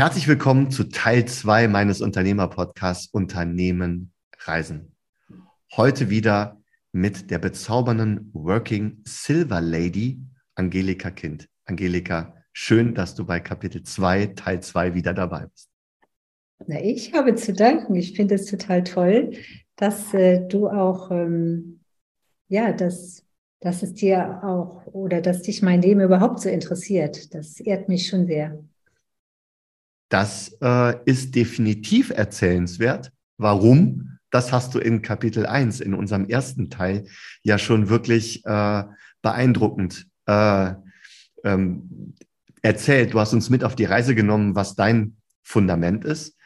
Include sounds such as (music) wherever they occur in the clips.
Herzlich willkommen zu Teil 2 meines Unternehmerpodcasts Unternehmen Reisen. Heute wieder mit der bezaubernden Working Silver Lady Angelika Kind. Angelika, schön, dass du bei Kapitel 2, Teil 2 wieder dabei bist. Na, ich habe zu danken. Ich finde es total toll, dass äh, du auch, ähm, ja, dass, dass es dir auch oder dass dich mein Leben überhaupt so interessiert. Das ehrt mich schon sehr. Das äh, ist definitiv erzählenswert. Warum? Das hast du in Kapitel 1, in unserem ersten Teil, ja schon wirklich äh, beeindruckend äh, ähm, erzählt. Du hast uns mit auf die Reise genommen, was dein Fundament ist.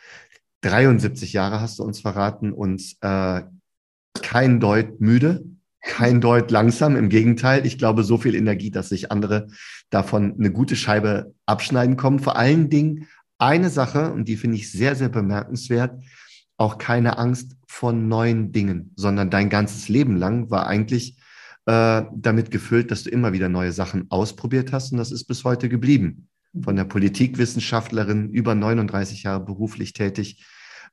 73 Jahre hast du uns verraten und äh, kein Deut müde, kein Deut langsam. Im Gegenteil, ich glaube, so viel Energie, dass sich andere davon eine gute Scheibe abschneiden kommen. Vor allen Dingen eine Sache, und die finde ich sehr, sehr bemerkenswert, auch keine Angst vor neuen Dingen, sondern dein ganzes Leben lang war eigentlich äh, damit gefüllt, dass du immer wieder neue Sachen ausprobiert hast und das ist bis heute geblieben. Von der Politikwissenschaftlerin über 39 Jahre beruflich tätig,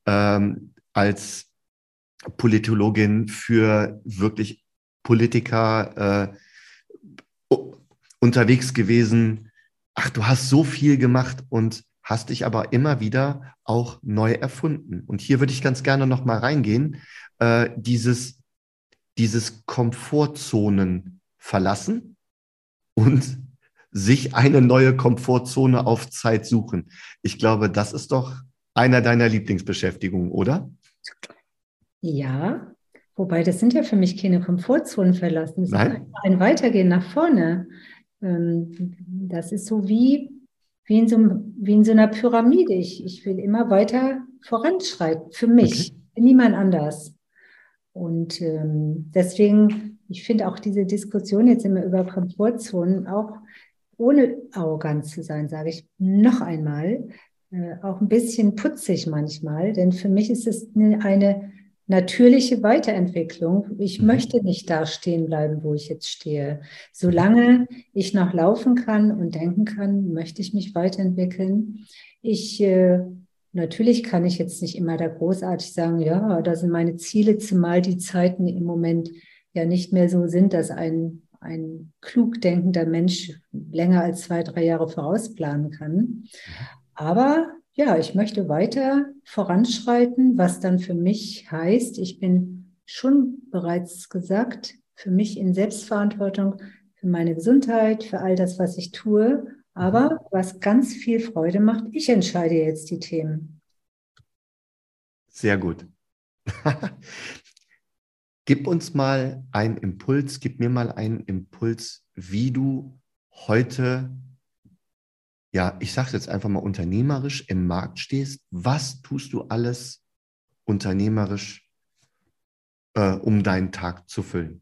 ähm, als Politologin für wirklich Politiker äh, unterwegs gewesen. Ach, du hast so viel gemacht und hast dich aber immer wieder auch neu erfunden. Und hier würde ich ganz gerne noch mal reingehen, äh, dieses, dieses Komfortzonen verlassen und sich eine neue Komfortzone auf Zeit suchen. Ich glaube, das ist doch einer deiner Lieblingsbeschäftigungen, oder? Ja, wobei das sind ja für mich keine Komfortzonen verlassen. Das Nein. ist ein Weitergehen nach vorne. Ähm, das ist so wie wie in so, wie in so einer Pyramide. Ich, ich will immer weiter voranschreiten, für mich, okay. für niemand anders. Und ähm, deswegen, ich finde auch diese Diskussion jetzt immer über Komfortzonen, auch ohne arrogant zu sein, sage ich noch einmal, äh, auch ein bisschen putzig manchmal, denn für mich ist es eine, eine natürliche Weiterentwicklung. Ich mhm. möchte nicht da stehen bleiben, wo ich jetzt stehe. Solange ich noch laufen kann und denken kann, möchte ich mich weiterentwickeln. Ich äh, natürlich kann ich jetzt nicht immer da großartig sagen, ja, da sind meine Ziele, zumal die Zeiten im Moment ja nicht mehr so sind, dass ein ein klug denkender Mensch länger als zwei, drei Jahre vorausplanen kann. Mhm. Aber ja, ich möchte weiter voranschreiten, was dann für mich heißt, ich bin schon bereits gesagt, für mich in Selbstverantwortung, für meine Gesundheit, für all das, was ich tue. Aber was ganz viel Freude macht, ich entscheide jetzt die Themen. Sehr gut. (laughs) gib uns mal einen Impuls, gib mir mal einen Impuls, wie du heute ja, ich sage jetzt einfach mal unternehmerisch im Markt stehst, was tust du alles unternehmerisch, äh, um deinen Tag zu füllen?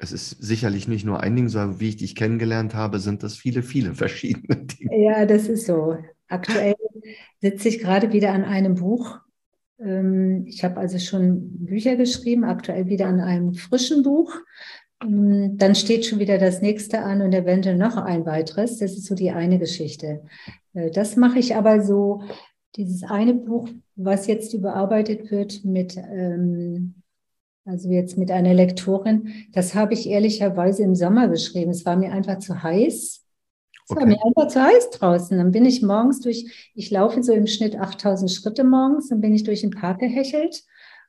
Es ist sicherlich nicht nur ein Ding, sondern wie ich dich kennengelernt habe, sind das viele, viele (laughs) verschiedene Dinge. Ja, das ist so. Aktuell sitze ich gerade wieder an einem Buch. Ähm, ich habe also schon Bücher geschrieben, aktuell wieder an einem frischen Buch. Mm, dann steht schon wieder das nächste an und eventuell noch ein weiteres. Das ist so die eine Geschichte. Äh, das mache ich aber so, dieses eine Buch, was jetzt überarbeitet wird mit, ähm, also jetzt mit einer Lektorin, das habe ich ehrlicherweise im Sommer geschrieben. Es war mir einfach zu heiß. Es okay. war mir einfach zu heiß draußen. Dann bin ich morgens durch, ich laufe so im Schnitt 8000 Schritte morgens, dann bin ich durch den Park gehechelt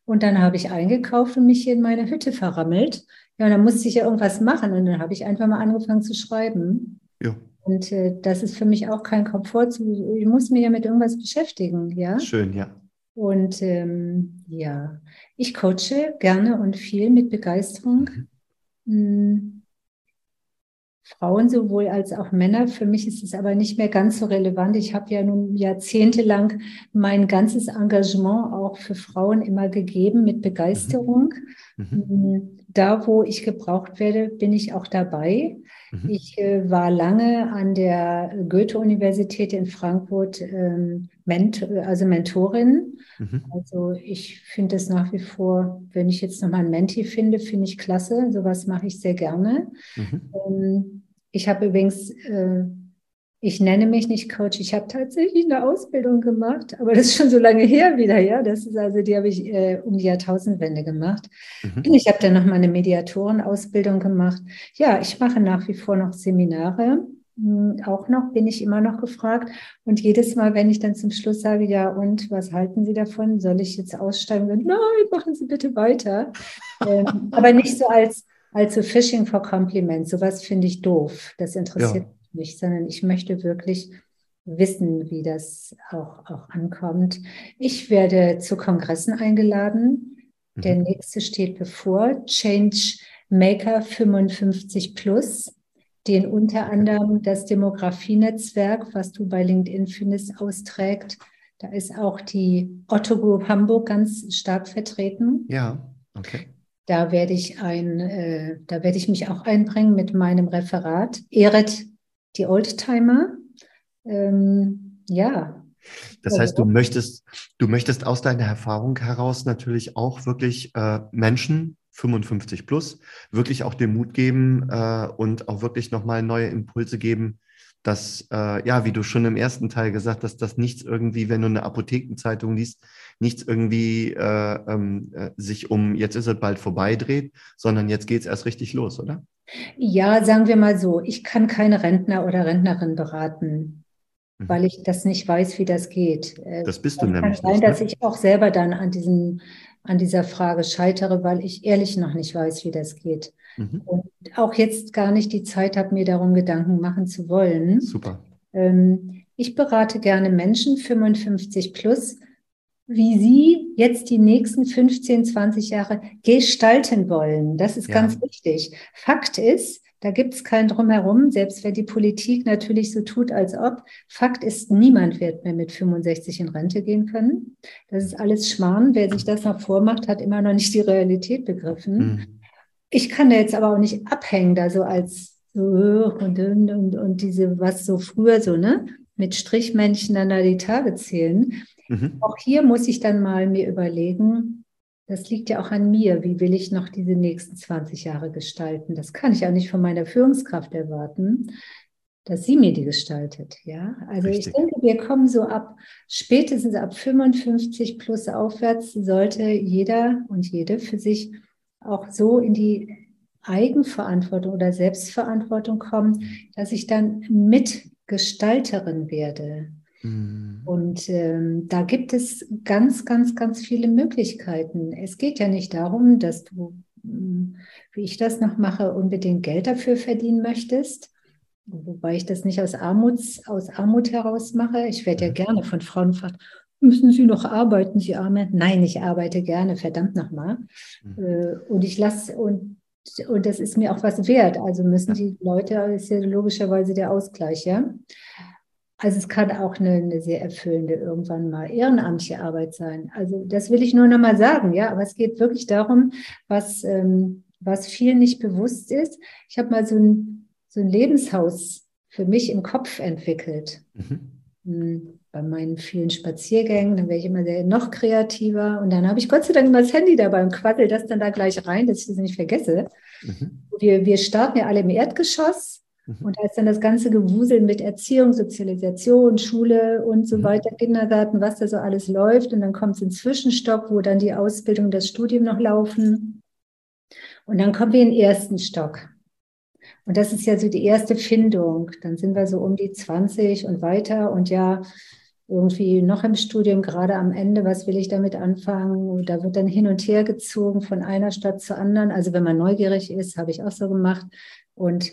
und dann habe ich eingekauft und mich hier in meine Hütte verrammelt. Ja, und dann musste ich ja irgendwas machen und dann habe ich einfach mal angefangen zu schreiben. Ja. Und äh, das ist für mich auch kein Komfort. Ich muss mich ja mit irgendwas beschäftigen, ja. Schön, ja. Und ähm, ja, ich coache gerne und viel mit Begeisterung. Mhm. Hm. Frauen sowohl als auch Männer. Für mich ist es aber nicht mehr ganz so relevant. Ich habe ja nun jahrzehntelang mein ganzes Engagement auch für Frauen immer gegeben mit Begeisterung. Mhm. mhm. Da, wo ich gebraucht werde, bin ich auch dabei. Mhm. Ich äh, war lange an der Goethe-Universität in Frankfurt ähm, Ment also Mentorin. Mhm. Also ich finde es nach wie vor, wenn ich jetzt nochmal ein Menti finde, finde ich klasse. Sowas mache ich sehr gerne. Mhm. Ähm, ich habe übrigens äh, ich nenne mich nicht Coach, ich habe tatsächlich eine Ausbildung gemacht, aber das ist schon so lange her wieder, ja. Das ist also, die habe ich äh, um die Jahrtausendwende gemacht. Mhm. Ich habe dann noch mal eine Mediatorenausbildung gemacht. Ja, ich mache nach wie vor noch Seminare. Hm, auch noch, bin ich immer noch gefragt. Und jedes Mal, wenn ich dann zum Schluss sage, ja, und was halten Sie davon? Soll ich jetzt aussteigen? Nein, machen Sie bitte weiter. (laughs) ähm, aber nicht so als, als so Fishing for Compliments. Sowas finde ich doof. Das interessiert ja nicht, sondern ich möchte wirklich wissen, wie das auch, auch ankommt. Ich werde zu Kongressen eingeladen. Mhm. Der nächste steht bevor, Change Maker 55 Plus, den unter anderem das Demografienetzwerk, was du bei LinkedIn findest, austrägt. Da ist auch die Otto Group Hamburg ganz stark vertreten. Ja, okay. Da werde ich ein, äh, da werde ich mich auch einbringen mit meinem Referat. Ehret die Oldtimer. Ähm, ja. Das heißt, du möchtest, du möchtest aus deiner Erfahrung heraus natürlich auch wirklich äh, Menschen 55 plus wirklich auch den Mut geben äh, und auch wirklich nochmal neue Impulse geben, dass, äh, ja, wie du schon im ersten Teil gesagt hast, dass nichts irgendwie, wenn du eine Apothekenzeitung liest, nichts irgendwie äh, ähm, äh, sich um jetzt ist es bald vorbei dreht, sondern jetzt geht es erst richtig los, oder? Ja, sagen wir mal so, ich kann keine Rentner oder Rentnerin beraten, mhm. weil ich das nicht weiß, wie das geht. Äh, das bist du das nämlich kann sein, nicht. Ne? dass ich auch selber dann an, diesen, an dieser Frage scheitere, weil ich ehrlich noch nicht weiß, wie das geht. Mhm. Und auch jetzt gar nicht die Zeit habe, mir darum Gedanken machen zu wollen. Super. Ähm, ich berate gerne Menschen 55 plus, wie Sie jetzt die nächsten 15, 20 Jahre gestalten wollen. Das ist ja. ganz wichtig. Fakt ist, da gibt es kein Drumherum, selbst wenn die Politik natürlich so tut, als ob. Fakt ist, niemand wird mehr mit 65 in Rente gehen können. Das ist alles Schmarrn. Wer sich das noch vormacht, hat immer noch nicht die Realität begriffen. Mhm. Ich kann da jetzt aber auch nicht abhängen, da so als so und, und, und, und diese, was so früher so, ne? Mit Strichmännchen dann da die Tage zählen. Mhm. Auch hier muss ich dann mal mir überlegen, das liegt ja auch an mir, wie will ich noch diese nächsten 20 Jahre gestalten? Das kann ich auch nicht von meiner Führungskraft erwarten, dass sie mir die gestaltet. Ja, also Richtig. ich denke, wir kommen so ab, spätestens ab 55 plus aufwärts sollte jeder und jede für sich auch so in die Eigenverantwortung oder Selbstverantwortung kommen, dass ich dann Mitgestalterin werde. Mhm. Und ähm, da gibt es ganz, ganz, ganz viele Möglichkeiten. Es geht ja nicht darum, dass du, hm, wie ich das noch mache, unbedingt Geld dafür verdienen möchtest. Wobei ich das nicht aus, Armuts, aus Armut heraus mache. Ich werde ja mhm. gerne von Frauen gefragt, müssen Sie noch arbeiten, Sie Arme? Nein, ich arbeite gerne, verdammt nochmal. Mhm. Äh, und ich lasse, und, und das ist mir auch was wert. Also müssen die Leute, das ist ja logischerweise der Ausgleich, ja. Also es kann auch eine, eine, sehr erfüllende irgendwann mal ehrenamtliche Arbeit sein. Also das will ich nur noch mal sagen, ja. Aber es geht wirklich darum, was ähm, was vielen nicht bewusst ist. Ich habe mal so ein so ein Lebenshaus für mich im Kopf entwickelt. Mhm. Hm, bei meinen vielen Spaziergängen, dann wäre ich immer sehr noch kreativer. Und dann habe ich Gott sei Dank immer das Handy dabei und quaddel das dann da gleich rein, dass ich das nicht vergesse. Mhm. Wir, wir starten ja alle im Erdgeschoss. Und da ist dann das ganze Gewusel mit Erziehung, Sozialisation, Schule und so mhm. weiter, Kindergarten, was da so alles läuft. Und dann kommt es in Zwischenstock, wo dann die Ausbildung und das Studium noch laufen. Und dann kommen wir in den ersten Stock. Und das ist ja so die erste Findung. Dann sind wir so um die 20 und weiter. Und ja, irgendwie noch im Studium, gerade am Ende, was will ich damit anfangen? Und da wird dann hin und her gezogen von einer Stadt zur anderen. Also wenn man neugierig ist, habe ich auch so gemacht. Und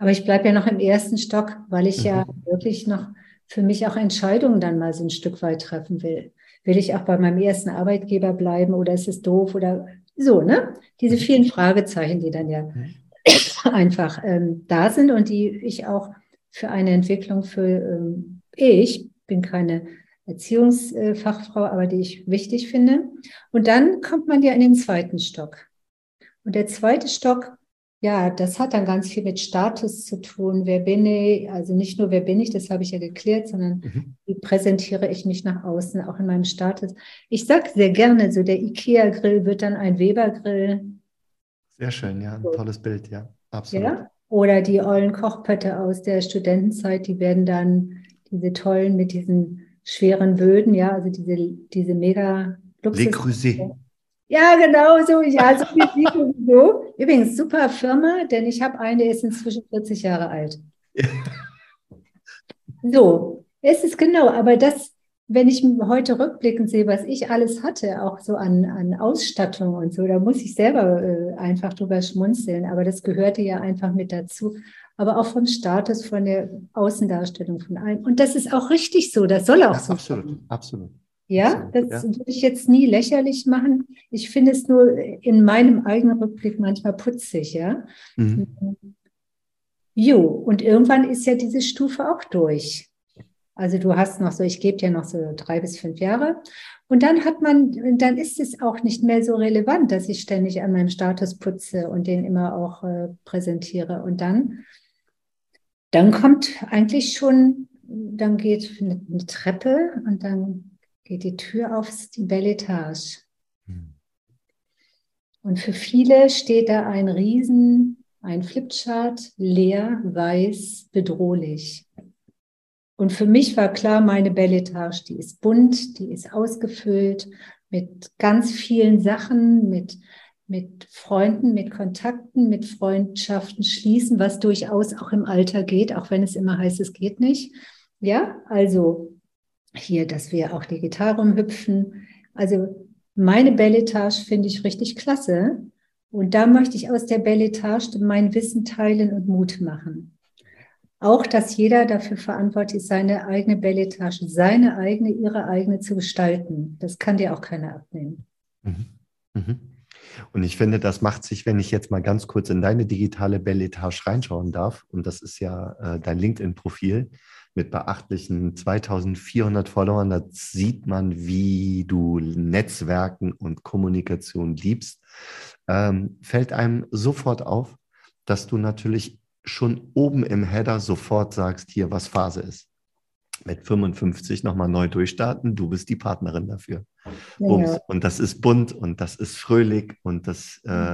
aber ich bleibe ja noch im ersten Stock, weil ich mhm. ja wirklich noch für mich auch Entscheidungen dann mal so ein Stück weit treffen will. Will ich auch bei meinem ersten Arbeitgeber bleiben oder ist es doof oder so, ne? Diese mhm. vielen Fragezeichen, die dann ja mhm. (clears throat) einfach ähm, da sind und die ich auch für eine Entwicklung für ähm, ich bin keine Erziehungsfachfrau, aber die ich wichtig finde. Und dann kommt man ja in den zweiten Stock. Und der zweite Stock ja, das hat dann ganz viel mit Status zu tun. Wer bin ich? Also nicht nur, wer bin ich, das habe ich ja geklärt, sondern mhm. wie präsentiere ich mich nach außen, auch in meinem Status. Ich sage sehr gerne, so der IKEA-Grill wird dann ein Weber-Grill. Sehr schön, ja, ein tolles Bild, ja, absolut. Ja? Oder die ollen Kochpötte aus der Studentenzeit, die werden dann diese tollen mit diesen schweren Böden, ja, also diese, diese mega Luxus. Le Creuset. Ja, genau so. Ja, so wie so. Übrigens, super Firma, denn ich habe eine, die ist inzwischen 40 Jahre alt. (laughs) so, es ist genau, aber das, wenn ich heute rückblickend sehe, was ich alles hatte, auch so an, an Ausstattung und so, da muss ich selber äh, einfach drüber schmunzeln. Aber das gehörte ja einfach mit dazu. Aber auch vom Status, von der Außendarstellung von allem. Und das ist auch richtig so. Das soll auch ja, so Absolut, sein. absolut. Ja, das ja. würde ich jetzt nie lächerlich machen. Ich finde es nur in meinem eigenen Rückblick manchmal putzig, ja. Mhm. Jo, und irgendwann ist ja diese Stufe auch durch. Also du hast noch so, ich gebe dir noch so drei bis fünf Jahre. Und dann hat man, dann ist es auch nicht mehr so relevant, dass ich ständig an meinem Status putze und den immer auch äh, präsentiere. Und dann, dann kommt eigentlich schon, dann geht eine, eine Treppe und dann geht die Tür auf die Belle Etage. Hm. Und für viele steht da ein Riesen, ein Flipchart, leer, weiß, bedrohlich. Und für mich war klar, meine Belle Etage, die ist bunt, die ist ausgefüllt mit ganz vielen Sachen, mit, mit Freunden, mit Kontakten, mit Freundschaften schließen, was durchaus auch im Alter geht, auch wenn es immer heißt, es geht nicht. Ja, also hier, dass wir auch digital rumhüpfen. Also meine Belletage finde ich richtig klasse. Und da möchte ich aus der Belletage mein Wissen teilen und Mut machen. Auch, dass jeder dafür verantwortlich ist, seine eigene Belletage, seine eigene, ihre eigene zu gestalten. Das kann dir auch keiner abnehmen. Mhm. Mhm. Und ich finde, das macht sich, wenn ich jetzt mal ganz kurz in deine digitale Belletage reinschauen darf, und das ist ja äh, dein LinkedIn-Profil, mit beachtlichen 2400 Followern. Da sieht man, wie du Netzwerken und Kommunikation liebst. Ähm, fällt einem sofort auf, dass du natürlich schon oben im Header sofort sagst, hier, was Phase ist. Mit 55 nochmal neu durchstarten, du bist die Partnerin dafür. Ja. Und das ist bunt und das ist fröhlich und das, äh,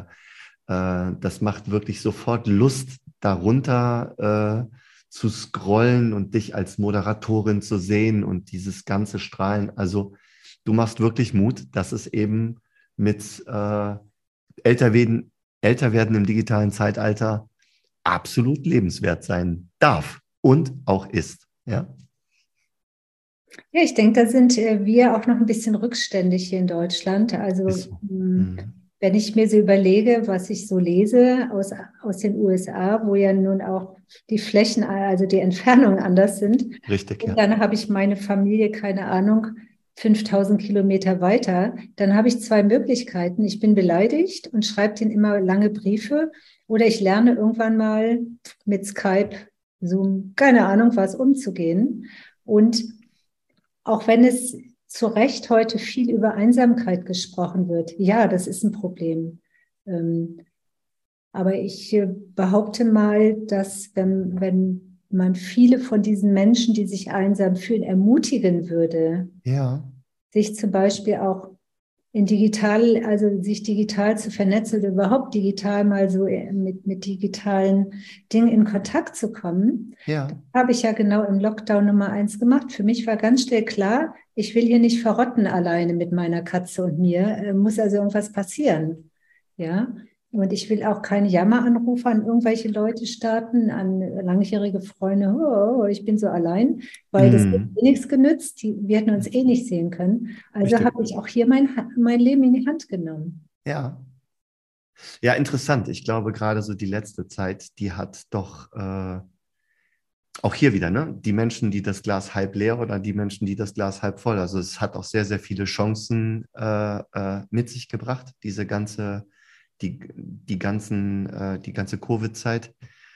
äh, das macht wirklich sofort Lust, darunter äh, zu scrollen und dich als Moderatorin zu sehen und dieses ganze Strahlen. Also du machst wirklich Mut, dass es eben mit äh, älter, werden, älter werden im digitalen Zeitalter absolut lebenswert sein darf und auch ist. Ja. Ja, ich denke, da sind äh, wir auch noch ein bisschen rückständig hier in Deutschland. Also so. Wenn ich mir so überlege, was ich so lese aus, aus den USA, wo ja nun auch die Flächen, also die Entfernungen anders sind. Richtig, ja. Und dann habe ich meine Familie, keine Ahnung, 5000 Kilometer weiter. Dann habe ich zwei Möglichkeiten. Ich bin beleidigt und schreibe denen immer lange Briefe oder ich lerne irgendwann mal mit Skype, Zoom, keine Ahnung was, umzugehen. Und auch wenn es zu Recht heute viel über Einsamkeit gesprochen wird, ja, das ist ein Problem. Ähm, aber ich äh, behaupte mal, dass wenn, wenn man viele von diesen Menschen, die sich einsam fühlen, ermutigen würde, ja. sich zum Beispiel auch in digital, also sich digital zu vernetzen oder überhaupt digital mal so äh, mit, mit digitalen Dingen in Kontakt zu kommen, ja. habe ich ja genau im Lockdown Nummer eins gemacht. Für mich war ganz schnell klar, ich will hier nicht verrotten alleine mit meiner Katze und mir, äh, muss also irgendwas passieren. Ja, und ich will auch keine Jammeranrufe an irgendwelche Leute starten, an langjährige Freunde, oh, ich bin so allein, weil mm. das hat eh nichts genützt. Die, wir hätten uns eh nicht sehen können. Also habe ich auch hier mein, mein Leben in die Hand genommen. Ja. Ja, interessant. Ich glaube, gerade so die letzte Zeit, die hat doch äh, auch hier wieder, ne? Die Menschen, die das Glas halb leer oder die Menschen, die das Glas halb voll. Also es hat auch sehr, sehr viele Chancen äh, äh, mit sich gebracht, diese ganze die, die, ganzen, äh, die ganze Covid-Zeit.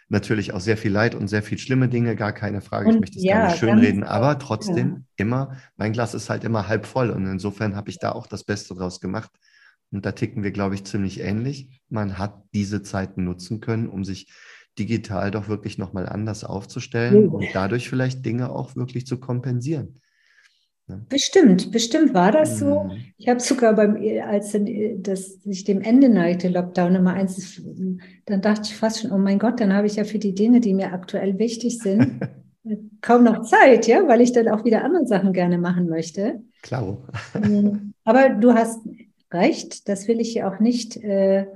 Natürlich auch sehr viel Leid und sehr viel schlimme Dinge, gar keine Frage. Und, ich möchte es ja, gar nicht schönreden, aber trotzdem ja. immer, mein Glas ist halt immer halb voll und insofern habe ich da auch das Beste draus gemacht. Und da ticken wir, glaube ich, ziemlich ähnlich. Man hat diese Zeiten nutzen können, um sich digital doch wirklich nochmal anders aufzustellen ja. und dadurch vielleicht Dinge auch wirklich zu kompensieren. Ne? Bestimmt, bestimmt war das so. Mhm. Ich habe sogar beim, als das sich dem Ende neigte, Lockdown Nummer eins, dann dachte ich fast schon, oh mein Gott, dann habe ich ja für die Dinge, die mir aktuell wichtig sind, (laughs) kaum noch Zeit, ja, weil ich dann auch wieder andere Sachen gerne machen möchte. Klar. Aber du hast recht, das will ich ja auch nicht äh,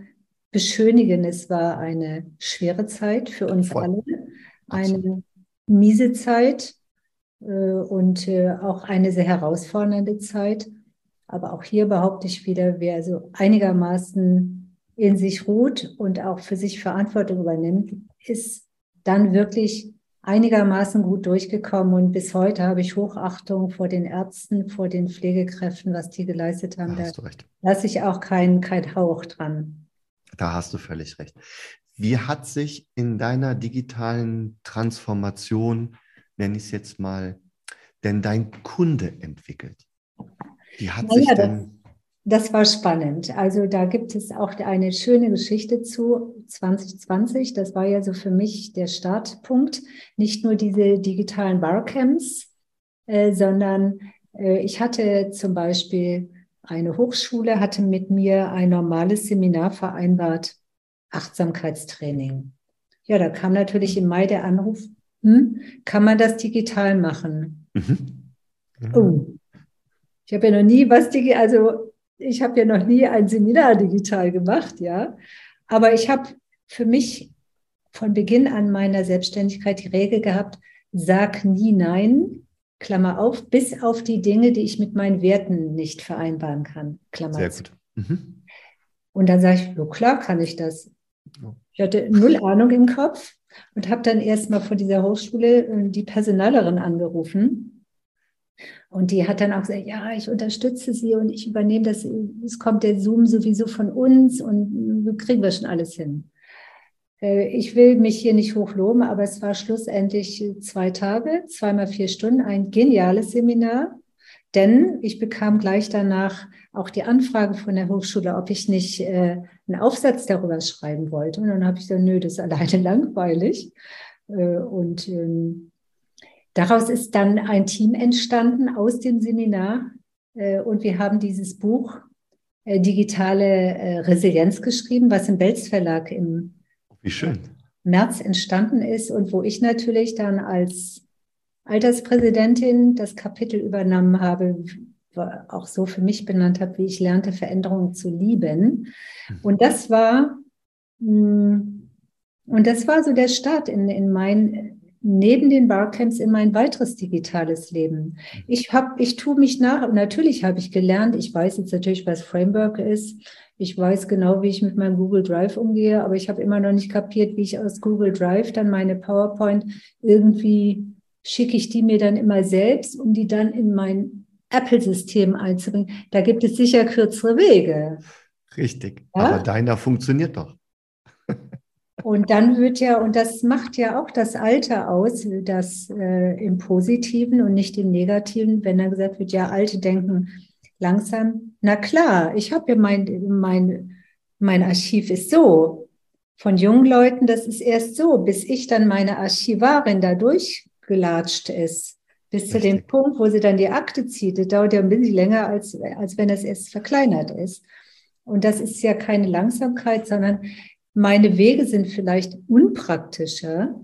beschönigen. Es war eine schwere Zeit für uns Voll. alle, eine Absolut. miese Zeit äh, und äh, auch eine sehr herausfordernde Zeit. Aber auch hier behaupte ich wieder, wer so einigermaßen in sich ruht und auch für sich Verantwortung übernimmt, ist dann wirklich einigermaßen gut durchgekommen und bis heute habe ich Hochachtung vor den Ärzten, vor den Pflegekräften, was die geleistet haben. Da, da lasse ich auch keinen kein Hauch dran. Da hast du völlig recht. Wie hat sich in deiner digitalen Transformation, nenne ich es jetzt mal, denn dein Kunde entwickelt? Wie hat naja, sich denn das war spannend. Also da gibt es auch eine schöne Geschichte zu 2020. Das war ja so für mich der Startpunkt. Nicht nur diese digitalen Barcamps, äh, sondern äh, ich hatte zum Beispiel eine Hochschule, hatte mit mir ein normales Seminar vereinbart, Achtsamkeitstraining. Ja, da kam natürlich im Mai der Anruf, hm, kann man das digital machen? Mhm. Oh, ich habe ja noch nie was digital, also ich habe ja noch nie ein Seminar digital gemacht, ja. Aber ich habe für mich von Beginn an meiner Selbstständigkeit die Regel gehabt, sag nie nein, Klammer auf, bis auf die Dinge, die ich mit meinen Werten nicht vereinbaren kann. Klammer Sehr gut. Mhm. Und dann sage ich, so klar kann ich das. Ich hatte null Ahnung im Kopf und habe dann erstmal von dieser Hochschule äh, die Personalerin angerufen und die hat dann auch gesagt, ja, ich unterstütze sie und ich übernehme das, es kommt der Zoom sowieso von uns und kriegen wir schon alles hin. Äh, ich will mich hier nicht hochloben, aber es war schlussendlich zwei Tage, zweimal vier Stunden, ein geniales Seminar. Denn ich bekam gleich danach auch die Anfrage von der Hochschule, ob ich nicht äh, einen Aufsatz darüber schreiben wollte. Und dann habe ich gesagt, nö, das ist alleine (laughs) langweilig. Äh, und ähm, Daraus ist dann ein Team entstanden aus dem Seminar äh, und wir haben dieses Buch äh, Digitale äh, Resilienz geschrieben, was im Belz Verlag im. März entstanden ist und wo ich natürlich dann als Alterspräsidentin das Kapitel übernommen habe, auch so für mich benannt habe, wie ich lernte, Veränderungen zu lieben. Mhm. Und das war, mm, und das war so der Start in, in mein neben den Barcamps in mein weiteres digitales Leben. Ich habe, ich tue mich nach, natürlich habe ich gelernt, ich weiß jetzt natürlich, was Framework ist. Ich weiß genau, wie ich mit meinem Google Drive umgehe, aber ich habe immer noch nicht kapiert, wie ich aus Google Drive dann meine PowerPoint irgendwie schicke ich die mir dann immer selbst, um die dann in mein Apple-System einzubringen. Da gibt es sicher kürzere Wege. Richtig. Ja? Aber deiner funktioniert doch. (laughs) Und dann wird ja, und das macht ja auch das Alter aus, das äh, im Positiven und nicht im Negativen, wenn dann gesagt wird, ja, Alte denken langsam. Na klar, ich habe ja mein, mein, mein Archiv ist so. Von jungen Leuten, das ist erst so, bis ich dann meine Archivarin da durchgelatscht ist. Bis Richtig. zu dem Punkt, wo sie dann die Akte zieht. Das dauert ja ein bisschen länger, als, als wenn es erst verkleinert ist. Und das ist ja keine Langsamkeit, sondern meine Wege sind vielleicht unpraktischer,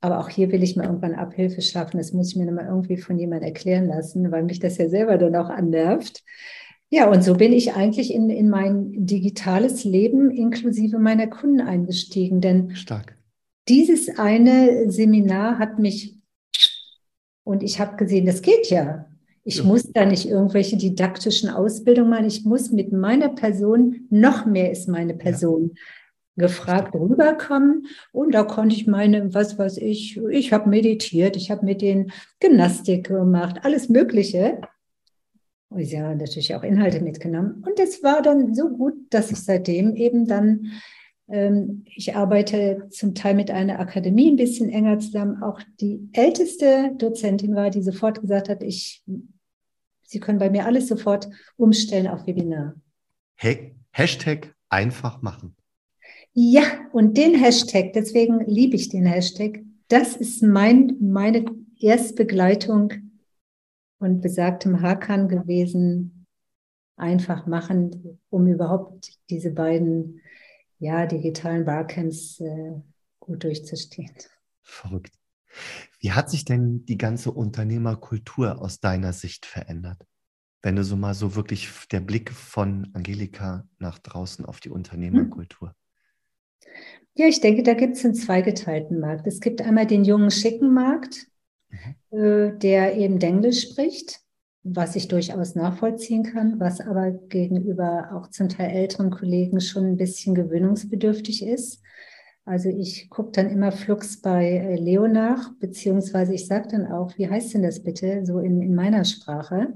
aber auch hier will ich mir irgendwann Abhilfe schaffen. Das muss ich mir nochmal irgendwie von jemandem erklären lassen, weil mich das ja selber dann auch annervt. Ja, und so bin ich eigentlich in, in mein digitales Leben inklusive meiner Kunden eingestiegen. Denn Stark. dieses eine Seminar hat mich, und ich habe gesehen, das geht ja. Ich ja. muss da nicht irgendwelche didaktischen Ausbildungen machen. Ich muss mit meiner Person, noch mehr ist meine Person. Ja gefragt rüberkommen. Und da konnte ich meine, was weiß ich, ich habe meditiert, ich habe mit den Gymnastik gemacht, alles Mögliche. Und sie haben natürlich auch Inhalte mitgenommen. Und es war dann so gut, dass ich seitdem eben dann, ich arbeite zum Teil mit einer Akademie ein bisschen enger zusammen. Auch die älteste Dozentin war, die sofort gesagt hat, ich, Sie können bei mir alles sofort umstellen auf Webinar. Hashtag einfach machen. Ja, und den Hashtag, deswegen liebe ich den Hashtag, das ist mein, meine Erstbegleitung und besagtem Hakan gewesen, einfach machen, um überhaupt diese beiden ja, digitalen Barcamps äh, gut durchzustehen. Verrückt. Wie hat sich denn die ganze Unternehmerkultur aus deiner Sicht verändert? Wenn du so mal so wirklich der Blick von Angelika nach draußen auf die Unternehmerkultur. Ja, ich denke, da gibt es einen zweigeteilten Markt. Es gibt einmal den jungen, schicken Markt, mhm. äh, der eben Englisch spricht, was ich durchaus nachvollziehen kann, was aber gegenüber auch zum Teil älteren Kollegen schon ein bisschen gewöhnungsbedürftig ist. Also ich gucke dann immer flugs bei äh, Leo nach, beziehungsweise ich sage dann auch, wie heißt denn das bitte, so in, in meiner Sprache,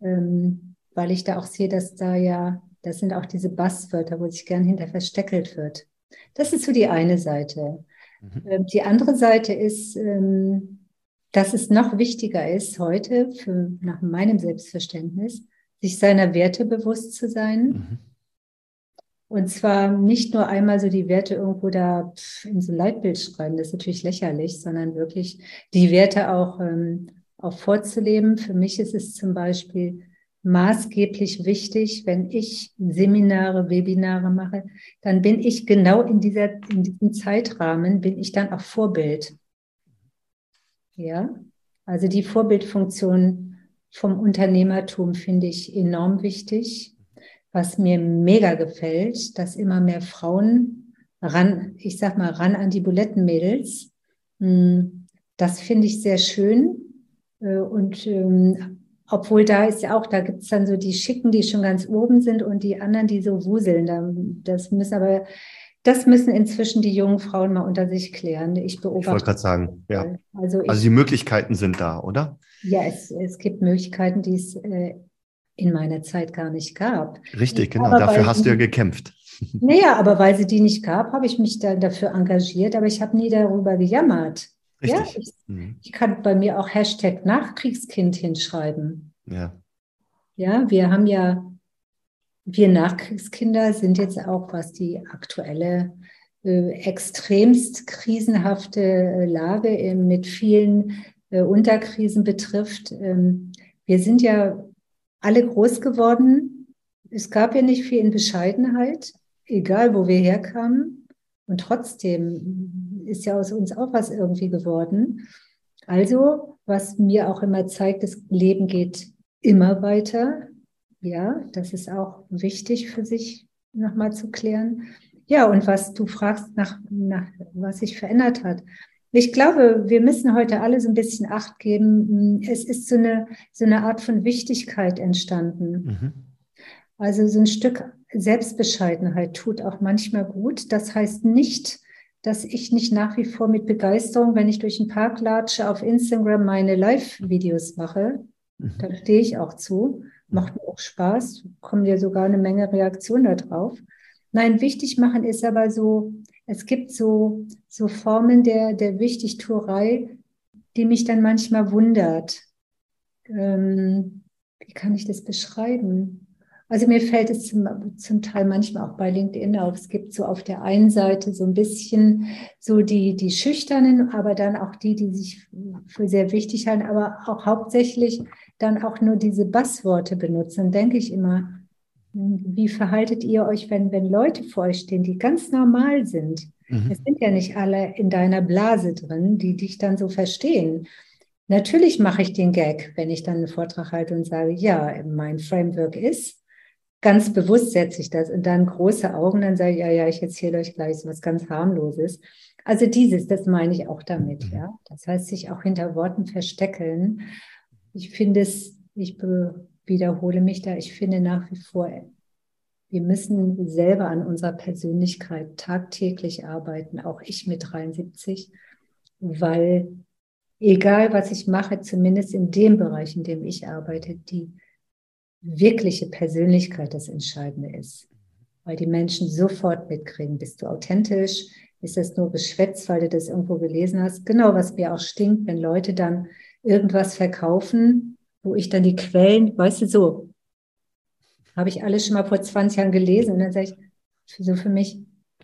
ähm, weil ich da auch sehe, dass da ja, das sind auch diese Basswörter, wo sich gern hinter versteckelt wird. Das ist so die eine Seite. Mhm. Ähm, die andere Seite ist, ähm, dass es noch wichtiger ist heute, für, nach meinem Selbstverständnis, sich seiner Werte bewusst zu sein. Mhm und zwar nicht nur einmal so die Werte irgendwo da in so ein Leitbild schreiben, das ist natürlich lächerlich, sondern wirklich die Werte auch, ähm, auch vorzuleben. Für mich ist es zum Beispiel maßgeblich wichtig, wenn ich Seminare, Webinare mache, dann bin ich genau in, dieser, in diesem Zeitrahmen, bin ich dann auch Vorbild. Ja, also die Vorbildfunktion vom Unternehmertum finde ich enorm wichtig was mir mega gefällt, dass immer mehr Frauen ran, ich sag mal, ran an die Bulettenmädels. Hm, das finde ich sehr schön. Äh, und ähm, obwohl da ist ja auch, da gibt es dann so die Schicken, die schon ganz oben sind und die anderen, die so wuseln. Das müssen aber, das müssen inzwischen die jungen Frauen mal unter sich klären. Ich beobachte. Ich wollte gerade sagen, ja. Also, ich, also, die Möglichkeiten sind da, oder? Ja, es, es gibt Möglichkeiten, die es äh, in meiner Zeit gar nicht gab. Richtig, genau. Aber dafür hast du ja gekämpft. (laughs) Naja, aber weil sie die nicht gab, habe ich mich da dafür engagiert, aber ich habe nie darüber gejammert. Richtig. Ja, ich, mhm. ich, kann bei mir auch Hashtag Nachkriegskind hinschreiben. Ja. Ja, wir haben ja, wir Nachkriegskinder sind jetzt auch, was die aktuelle äh, extremst krisenhafte äh, Lage äh, mit vielen äh, Unterkrisen betrifft. Ähm, wir sind ja alle groß geworden. Es gab ja nicht viel in Bescheidenheit, egal wo wir herkamen. Und trotzdem ist ja aus uns auch was irgendwie geworden. Also, was mir auch immer zeigt, das Leben geht immer weiter. Ja, das ist auch wichtig für sich nochmal zu klären. Ja, und was du fragst nach, nach was sich verändert hat. Ich glaube, wir müssen heute alle so ein bisschen Acht geben. Es ist so eine, so eine Art von Wichtigkeit entstanden. Mhm. Also so ein Stück Selbstbescheidenheit tut auch manchmal gut. Das heißt nicht, dass ich nicht nach wie vor mit Begeisterung, wenn ich durch den Park latsche, auf Instagram meine Live-Videos mache. Mhm. Da stehe ich auch zu. Macht mir auch Spaß. Kommen ja sogar eine Menge Reaktionen darauf. Nein, wichtig machen ist aber so, es gibt so, so Formen der, der Wichtigtuerei, die mich dann manchmal wundert. Ähm, wie kann ich das beschreiben? Also mir fällt es zum, zum, Teil manchmal auch bei LinkedIn auf. Es gibt so auf der einen Seite so ein bisschen so die, die Schüchternen, aber dann auch die, die sich für sehr wichtig halten, aber auch hauptsächlich dann auch nur diese Bassworte benutzen. denke ich immer, wie verhaltet ihr euch, wenn, wenn Leute vor euch stehen, die ganz normal sind? Mhm. Es sind ja nicht alle in deiner Blase drin, die dich dann so verstehen. Natürlich mache ich den Gag, wenn ich dann einen Vortrag halte und sage, ja, mein Framework ist, ganz bewusst setze ich das und dann große Augen, dann sage ich, ja, ja, ich erzähle euch gleich so was ganz harmloses. Also dieses, das meine ich auch damit, mhm. ja. Das heißt, sich auch hinter Worten versteckeln. Ich finde es, ich wiederhole mich da. Ich finde nach wie vor, wir müssen selber an unserer Persönlichkeit tagtäglich arbeiten, auch ich mit 73, weil egal was ich mache, zumindest in dem Bereich, in dem ich arbeite, die wirkliche Persönlichkeit das Entscheidende ist. Weil die Menschen sofort mitkriegen, bist du authentisch, ist das nur Geschwätz, weil du das irgendwo gelesen hast. Genau, was mir auch stinkt, wenn Leute dann irgendwas verkaufen, wo ich dann die Quellen, weißt du, so, habe ich alles schon mal vor 20 Jahren gelesen und dann sage ich, so für mich,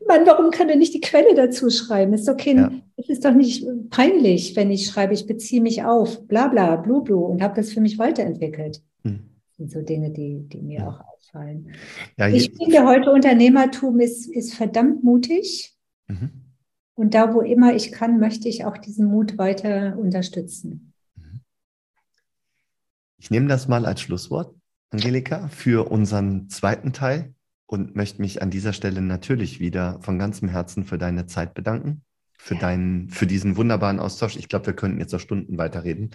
Mann, warum kann er nicht die Quelle dazu schreiben? Ist okay, ja. es ist doch nicht peinlich, wenn ich schreibe, ich beziehe mich auf, bla bla, blu blu und habe das für mich weiterentwickelt. Sind so Dinge, die, die mir ja. auch auffallen. Ja, ich finde heute Unternehmertum ist, ist verdammt mutig. Mhm. Und da, wo immer ich kann, möchte ich auch diesen Mut weiter unterstützen. Mhm. Ich nehme das mal als Schlusswort, Angelika, für unseren zweiten Teil und möchte mich an dieser Stelle natürlich wieder von ganzem Herzen für deine Zeit bedanken, für deinen, für diesen wunderbaren Austausch. Ich glaube, wir könnten jetzt noch Stunden weiterreden.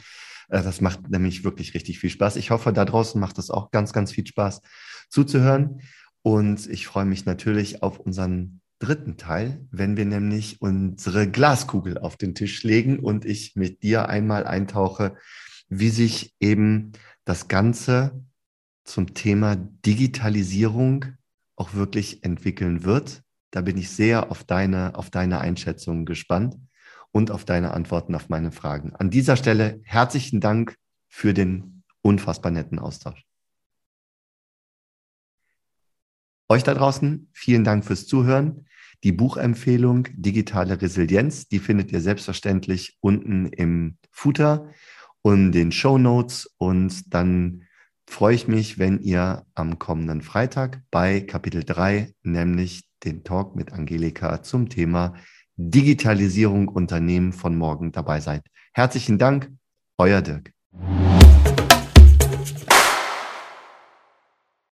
Äh, das macht nämlich wirklich richtig viel Spaß. Ich hoffe, da draußen macht es auch ganz, ganz viel Spaß zuzuhören. Und ich freue mich natürlich auf unseren dritten Teil, wenn wir nämlich unsere Glaskugel auf den Tisch legen und ich mit dir einmal eintauche, wie sich eben das Ganze zum Thema Digitalisierung auch wirklich entwickeln wird. Da bin ich sehr auf deine, auf deine Einschätzungen gespannt und auf deine Antworten auf meine Fragen. An dieser Stelle herzlichen Dank für den unfassbar netten Austausch. Euch da draußen, vielen Dank fürs Zuhören. Die Buchempfehlung Digitale Resilienz, die findet ihr selbstverständlich unten im Footer und den Show Notes und dann freue ich mich, wenn ihr am kommenden Freitag bei Kapitel 3, nämlich den Talk mit Angelika zum Thema Digitalisierung Unternehmen von morgen dabei seid. Herzlichen Dank, euer Dirk.